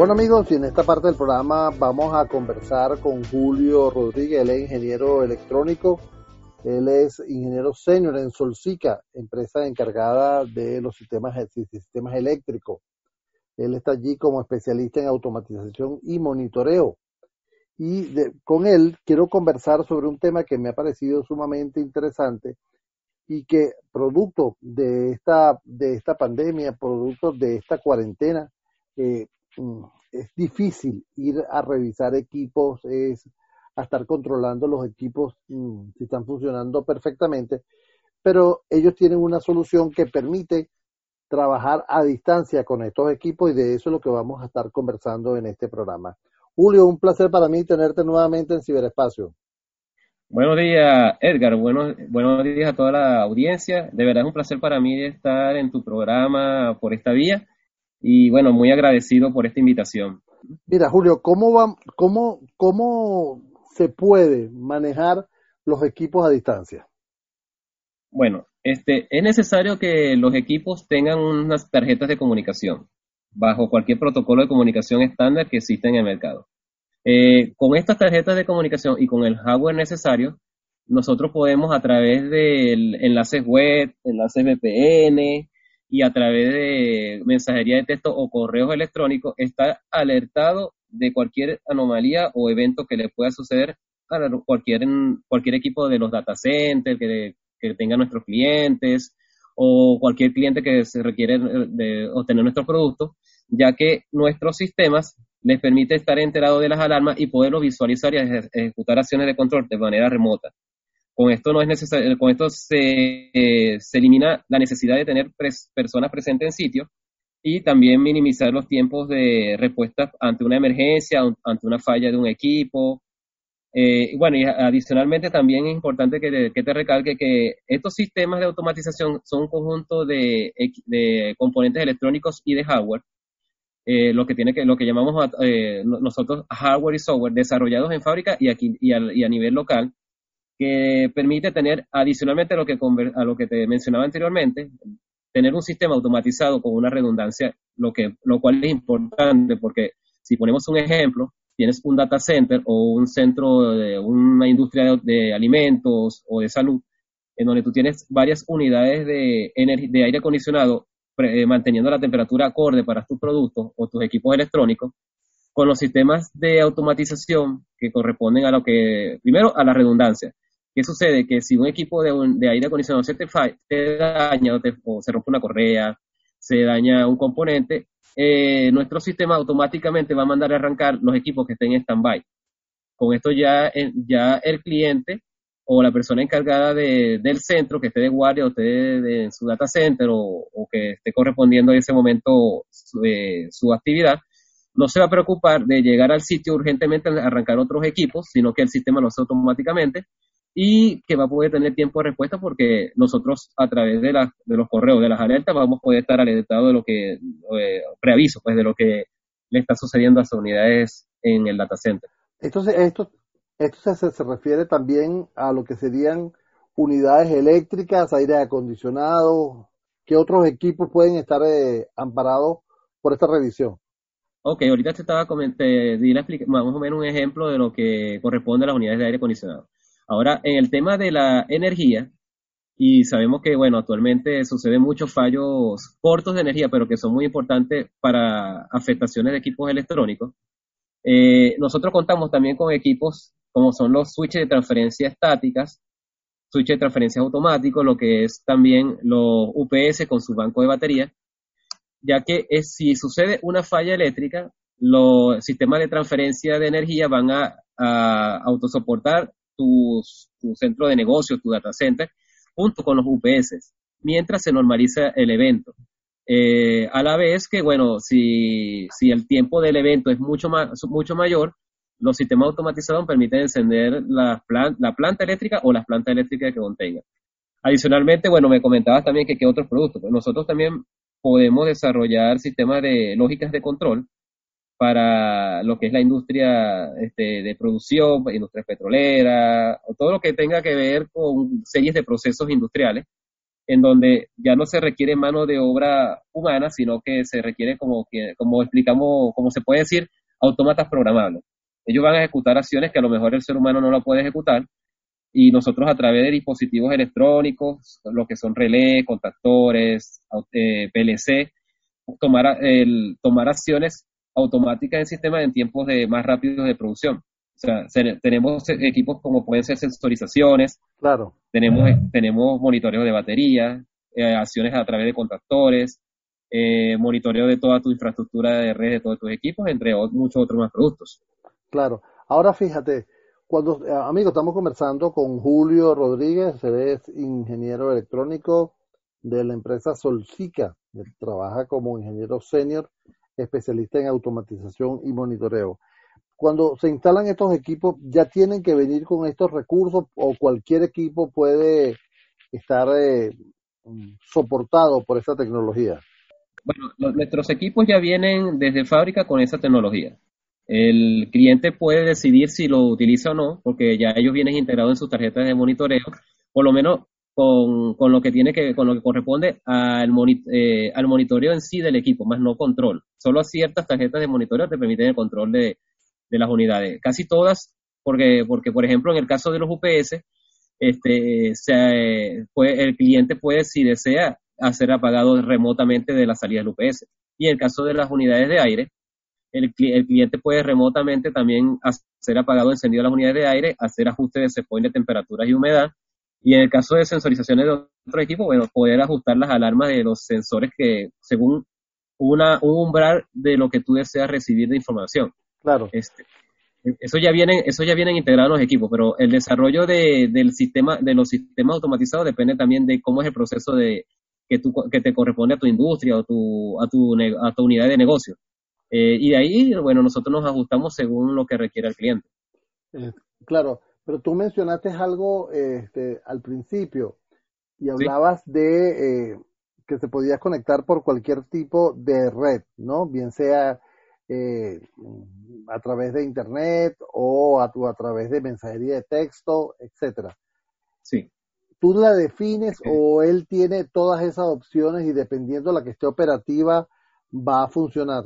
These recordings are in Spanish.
Bueno amigos, en esta parte del programa vamos a conversar con Julio Rodríguez, él es ingeniero electrónico, él es ingeniero senior en Solsica, empresa encargada de los sistemas, sistemas eléctricos. Él está allí como especialista en automatización y monitoreo. Y con él quiero conversar sobre un tema que me ha parecido sumamente interesante y que producto de esta, de esta pandemia, producto de esta cuarentena, eh, es difícil ir a revisar equipos, es a estar controlando los equipos mm, si están funcionando perfectamente, pero ellos tienen una solución que permite trabajar a distancia con estos equipos y de eso es lo que vamos a estar conversando en este programa. Julio, un placer para mí tenerte nuevamente en Ciberespacio. Buenos días, Edgar. Buenos, buenos días a toda la audiencia. De verdad es un placer para mí estar en tu programa por esta vía y bueno, muy agradecido por esta invitación. Mira, Julio, ¿cómo, va, cómo, cómo se puede manejar los equipos a distancia? Bueno, este, es necesario que los equipos tengan unas tarjetas de comunicación bajo cualquier protocolo de comunicación estándar que exista en el mercado. Eh, con estas tarjetas de comunicación y con el hardware necesario, nosotros podemos a través de enlaces web, enlaces VPN y a través de mensajería de texto o correos electrónicos estar alertado de cualquier anomalía o evento que le pueda suceder a cualquier, cualquier equipo de los data centers que, que tengan nuestros clientes o cualquier cliente que se requiere de obtener nuestros productos, ya que nuestros sistemas les permite estar enterados de las alarmas y poderlo visualizar y ejecutar acciones de control de manera remota. Con esto no es necesario, con esto se, se elimina la necesidad de tener personas presentes en sitio y también minimizar los tiempos de respuesta ante una emergencia, ante una falla de un equipo. Eh, bueno, y adicionalmente también es importante que te, recalque que estos sistemas de automatización son un conjunto de, componentes electrónicos y de hardware, eh, lo que tiene que lo que llamamos eh, nosotros hardware y software desarrollados en fábrica y aquí y a, nivel local que permite tener adicionalmente a lo que a lo que te mencionaba anteriormente tener un sistema automatizado con una redundancia, lo, que, lo cual es importante porque si ponemos un ejemplo, tienes un data center o un centro de una industria de, alimentos o de salud, en donde tú tienes varias unidades de, de aire acondicionado eh, manteniendo la temperatura acorde para tus productos o tus equipos electrónicos, con los sistemas de automatización que corresponden a lo que, primero, a la redundancia. ¿Qué sucede? Que si un equipo de, de aire acondicionado se te, daña o, se rompe una correa, se daña un componente, eh, nuestro sistema automáticamente va a mandar a arrancar los equipos que estén en stand-by. Con esto ya, eh, ya el cliente o la persona encargada del centro que esté de guardia o esté de, su data center o, que esté correspondiendo en ese momento su, eh, su actividad, no se va a preocupar de llegar al sitio urgentemente a arrancar otros equipos, sino que el sistema lo hace automáticamente y que va a poder tener tiempo de respuesta porque nosotros a través de, de los correos, de las alertas, vamos a poder estar alertados de lo que, eh, preaviso, pues de lo que le está sucediendo a las unidades en el data center. Entonces, esto, esto se, se refiere también a lo que serían unidades eléctricas, aire acondicionado, ¿qué otros equipos pueden estar eh, amparados por esta revisión? Ok, ahorita te estaba comentando, di más o menos un ejemplo de lo que corresponde a las unidades de aire acondicionado. Ahora, en el tema de la energía, y sabemos que, bueno, actualmente suceden muchos fallos cortos de energía, pero que son muy importantes para afectaciones de equipos electrónicos. Eh, nosotros contamos también con equipos como son los switches de transferencia estáticas, switches de transferencia automáticos, lo que es también los UPS con su banco de batería, ya que si sucede una falla eléctrica, los sistemas de transferencia de energía van a, a autosoportar tu, centro de negocio, tu data center, junto con los UPS, mientras se normaliza el evento. Eh, a la vez que, bueno, si, si, el tiempo del evento es mucho, más, mucho mayor, los sistemas automatizados permiten encender la, la planta eléctrica o las plantas eléctricas que contengan. Adicionalmente, bueno, me comentabas también que qué otros productos. Pues nosotros también podemos desarrollar sistemas de lógicas de control para lo que es la industria este, de producción, industria petrolera, todo lo que tenga que ver con series de procesos industriales, en donde ya no se requiere mano de obra humana, sino que se requiere, como, como explicamos, como se puede decir, autómatas programables. Ellos van a ejecutar acciones que a lo mejor el ser humano no la puede ejecutar y nosotros a través de dispositivos electrónicos, lo que son relés, contactores, eh, PLC, tomar, tomar acciones automáticas en sistema en tiempos de más rápidos de producción. O sea, tenemos equipos como pueden ser sensorizaciones, claro. tenemos, tenemos monitoreo de batería, eh, acciones a través de contactores, eh, monitoreo de toda tu infraestructura de red de todos tus equipos, entre muchos otros más productos. Claro. Ahora fíjate, cuando, eh, amigo, estamos conversando con Julio Rodríguez, él es ingeniero electrónico de la empresa Solcica, trabaja como ingeniero senior, especialista en automatización y monitoreo. Cuando se instalan estos equipos, ¿ya tienen que venir con estos recursos o cualquier equipo puede estar eh, soportado por esa tecnología? Bueno, nuestros equipos ya vienen desde fábrica con esa tecnología. El cliente puede decidir si lo utiliza o no, porque ya ellos vienen integrados en sus tarjetas de monitoreo, por lo menos con, con lo que tiene que, con lo que corresponde al, eh, al monitoreo en sí del equipo, más no control. Solo ciertas tarjetas de monitoreo te permiten el control de, de las unidades. Casi todas, porque, porque por ejemplo en el caso de los UPS, este, se, puede, el cliente puede, si desea, hacer apagado remotamente de la salida del UPS. Y en el caso de las unidades de aire, el, el cliente puede remotamente también hacer apagado encendido las unidades de aire, hacer ajustes de set de temperaturas y humedad. Y en el caso de sensorizaciones de otro equipo, bueno, poder ajustar las alarmas de los sensores que, según una, un umbral de lo que tú deseas recibir de información. Claro. Este, eso ya vienen, eso ya vienen integrados en los equipos, pero el desarrollo de, del sistema, de los sistemas automatizados depende también de cómo es el proceso de que, tú, que te corresponde a tu industria o tu, a, tu, a tu unidad de negocio. Eh, y de ahí, bueno, nosotros nos ajustamos según lo que requiere el cliente. Eh, claro, pero tú mencionaste algo este, al principio y hablabas de eh, que se podía conectar por cualquier tipo de red, ¿no? Bien sea a través de internet o a, a través de mensajería de texto, etcétera. Sí. ¿Tú la defines o él tiene todas esas opciones y dependiendo de la que esté operativa va a funcionar?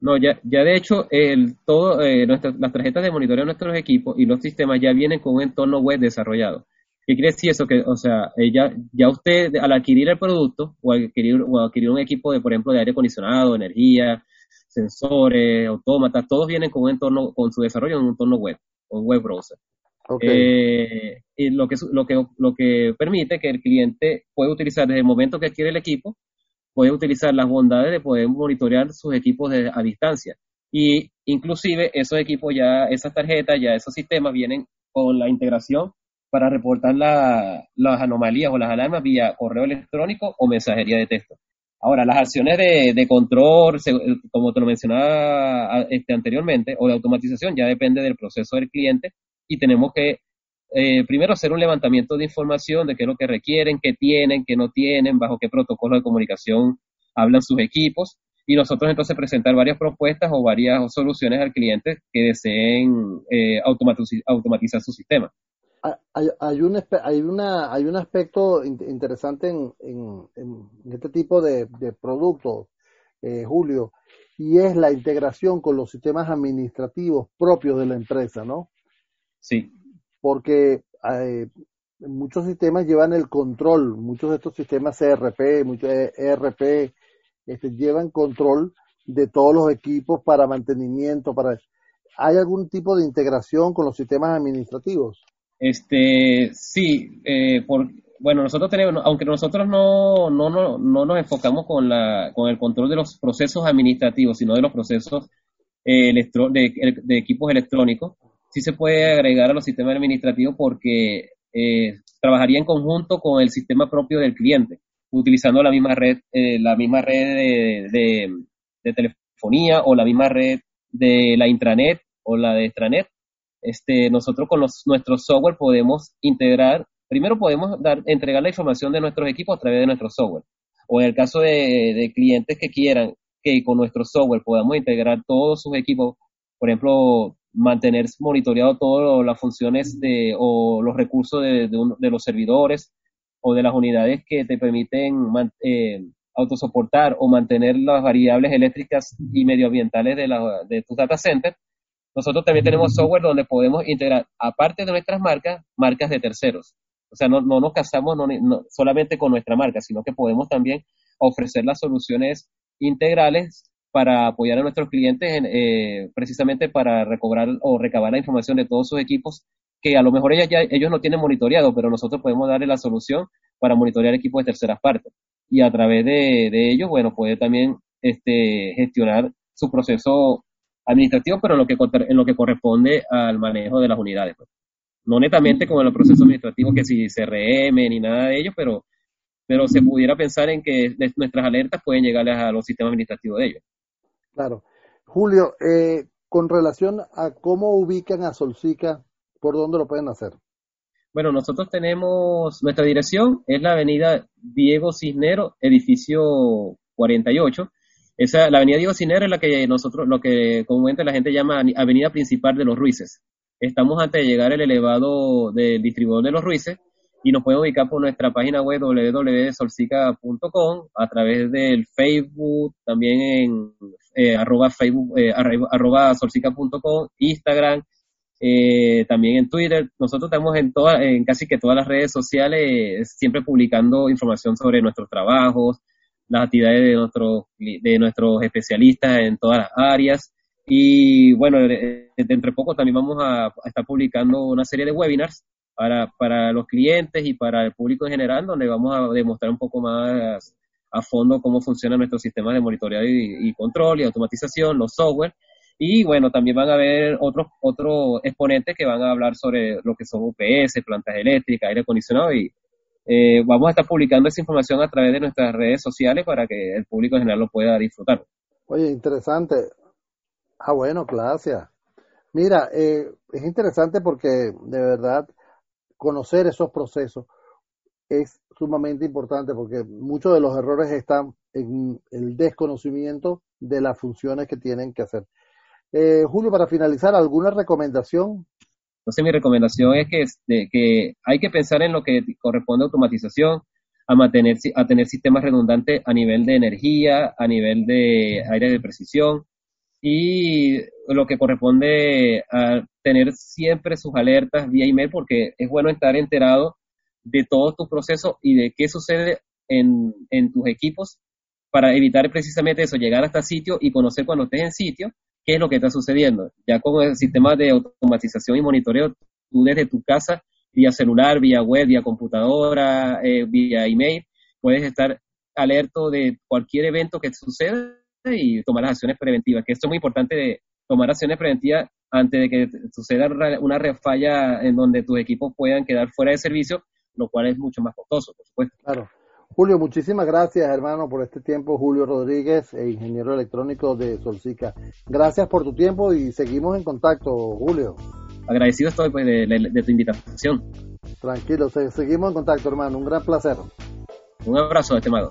No, ya, ya de hecho, el, todo, eh, las tarjetas de monitoreo de nuestros equipos y los sistemas ya vienen con un entorno web desarrollado. ¿Qué quiere decir eso? Que, o sea, eh, ya, ya usted al adquirir el producto o adquirir, o adquirir un equipo de, por ejemplo, de aire acondicionado, energía, sensores, autómatas, todos vienen con un entorno, con su desarrollo en un entorno web, un web browser. Eh, y lo que, lo, que, lo que permite que el cliente pueda utilizar desde el momento que adquiere el equipo puede utilizar las bondades de poder monitorear sus equipos a distancia. Y inclusive esos equipos ya, esas tarjetas, ya esos sistemas vienen con la integración para reportar las anomalías o las alarmas vía correo electrónico o mensajería de texto. Ahora, las acciones de, control, como te lo mencionaba este, anteriormente, o de automatización, ya depende del proceso del cliente y tenemos que eh, primero hacer un levantamiento de información de qué es lo que requieren, qué tienen, qué no tienen, bajo qué protocolo de comunicación hablan sus equipos y nosotros entonces presentar varias propuestas o varias soluciones al cliente que deseen eh, automatizar, su sistema. Hay, hay, un, hay, una, hay un aspecto interesante en, en, este tipo de, productos, eh, Julio, y es la integración con los sistemas administrativos propios de la empresa, ¿no? Sí porque eh, muchos sistemas llevan el control, muchos de estos sistemas CRP, muchos ERP, este, llevan control de todos los equipos para mantenimiento, para ¿hay algún tipo de integración con los sistemas administrativos? Este, sí, eh, bueno, nosotros tenemos, aunque nosotros no, no, no, no nos enfocamos con, la, con el control de los procesos administrativos, sino de los procesos eh, de, equipos electrónicos, sí se puede agregar a los sistemas administrativos porque eh, trabajaría en conjunto con el sistema propio del cliente, utilizando la misma red, eh, la misma red de, telefonía o la misma red de la intranet o la de extranet. Este, nosotros con nuestro software podemos integrar, primero podemos dar, entregar la información de nuestros equipos a través de nuestro software. O en el caso de clientes que quieran que con nuestro software podamos integrar todos sus equipos, por ejemplo, mantener monitoreado todas las funciones de, o los recursos de, de, los servidores o de las unidades que te permiten eh, autosoportar o mantener las variables eléctricas y medioambientales de, la, de tus data centers, nosotros también tenemos software donde podemos integrar, aparte de nuestras marcas, marcas de terceros. O sea, no, no nos casamos no, solamente con nuestra marca, sino que podemos también ofrecer las soluciones integrales para apoyar a nuestros clientes en, eh, precisamente para recobrar o recabar la información de todos sus equipos que a lo mejor ellos, ya, ellos no tienen monitoreado, pero nosotros podemos darle la solución para monitorear equipos de terceras partes. Y a través de, ellos, bueno, puede también este, gestionar su proceso administrativo, pero en lo que, en lo que corresponde al manejo de las unidades. Pues. No netamente como en el proceso administrativo, que si CRM ni nada de ello, pero, pero se pudiera pensar en que nuestras alertas pueden llegar a los sistemas administrativos de ellos. Claro. Julio, eh, con relación a cómo ubican a Solcica, ¿por dónde lo pueden hacer? Bueno, nosotros tenemos, nuestra dirección es la avenida Diego Cisnero, edificio 48. Esa, la avenida Diego Cisnero es la que nosotros, lo que comúnmente la gente llama avenida principal de los Ruices. Estamos antes de llegar al elevado del distribuidor de los Ruices y nos pueden ubicar por nuestra página web www.solsica.com a través del Facebook, también en eh, arroba Facebook, eh, arroba solsica.com, Instagram, eh, también en Twitter. Nosotros estamos en, toda, en casi que todas las redes sociales, siempre publicando información sobre nuestros trabajos, las actividades de, nuestros de nuestros especialistas en todas las áreas. Y bueno, entre poco también vamos a, estar publicando una serie de webinars para, para los clientes y para el público en general, donde vamos a demostrar un poco más a fondo cómo funciona nuestro sistema de monitoreo y, y control y automatización, los software y bueno, también van a haber otros, otros exponentes que van a hablar sobre lo que son UPS, plantas eléctricas, aire acondicionado y eh, vamos a estar publicando esa información a través de nuestras redes sociales para que el público en general lo pueda disfrutar. Oye, interesante. Ah, bueno, gracias. Mira, eh, es interesante porque de verdad conocer esos procesos es sumamente importante porque muchos de los errores están en el desconocimiento de las funciones que tienen que hacer. Eh, Julio, para finalizar, ¿alguna recomendación? Entonces mi recomendación es que, que hay que pensar en lo que corresponde a automatización, a, mantener, a tener sistemas redundantes a nivel de energía, a nivel de aire de precisión y lo que corresponde a tener siempre sus alertas vía email porque es bueno estar enterado de todo tu proceso y de qué sucede en, en tus equipos para evitar precisamente eso, llegar hasta sitio y conocer cuando estés en sitio qué es lo que está sucediendo. Ya con el sistema de automatización y monitoreo, tú desde tu casa, vía celular, vía web, vía computadora, eh, vía email, puedes estar alerto de cualquier evento que suceda y tomar las acciones preventivas, que esto es muy importante de tomar acciones preventivas antes de que suceda una refalla en donde tus equipos puedan quedar fuera de servicio, lo cual es mucho más costoso, por supuesto. Claro. Julio, muchísimas gracias, hermano, por este tiempo. Julio Rodríguez, e ingeniero electrónico de Solsica. Gracias por tu tiempo y seguimos en contacto, Julio. Agradecido estoy pues, de, tu invitación. Tranquilo, seguimos en contacto, hermano. Un gran placer. Un abrazo, estimado.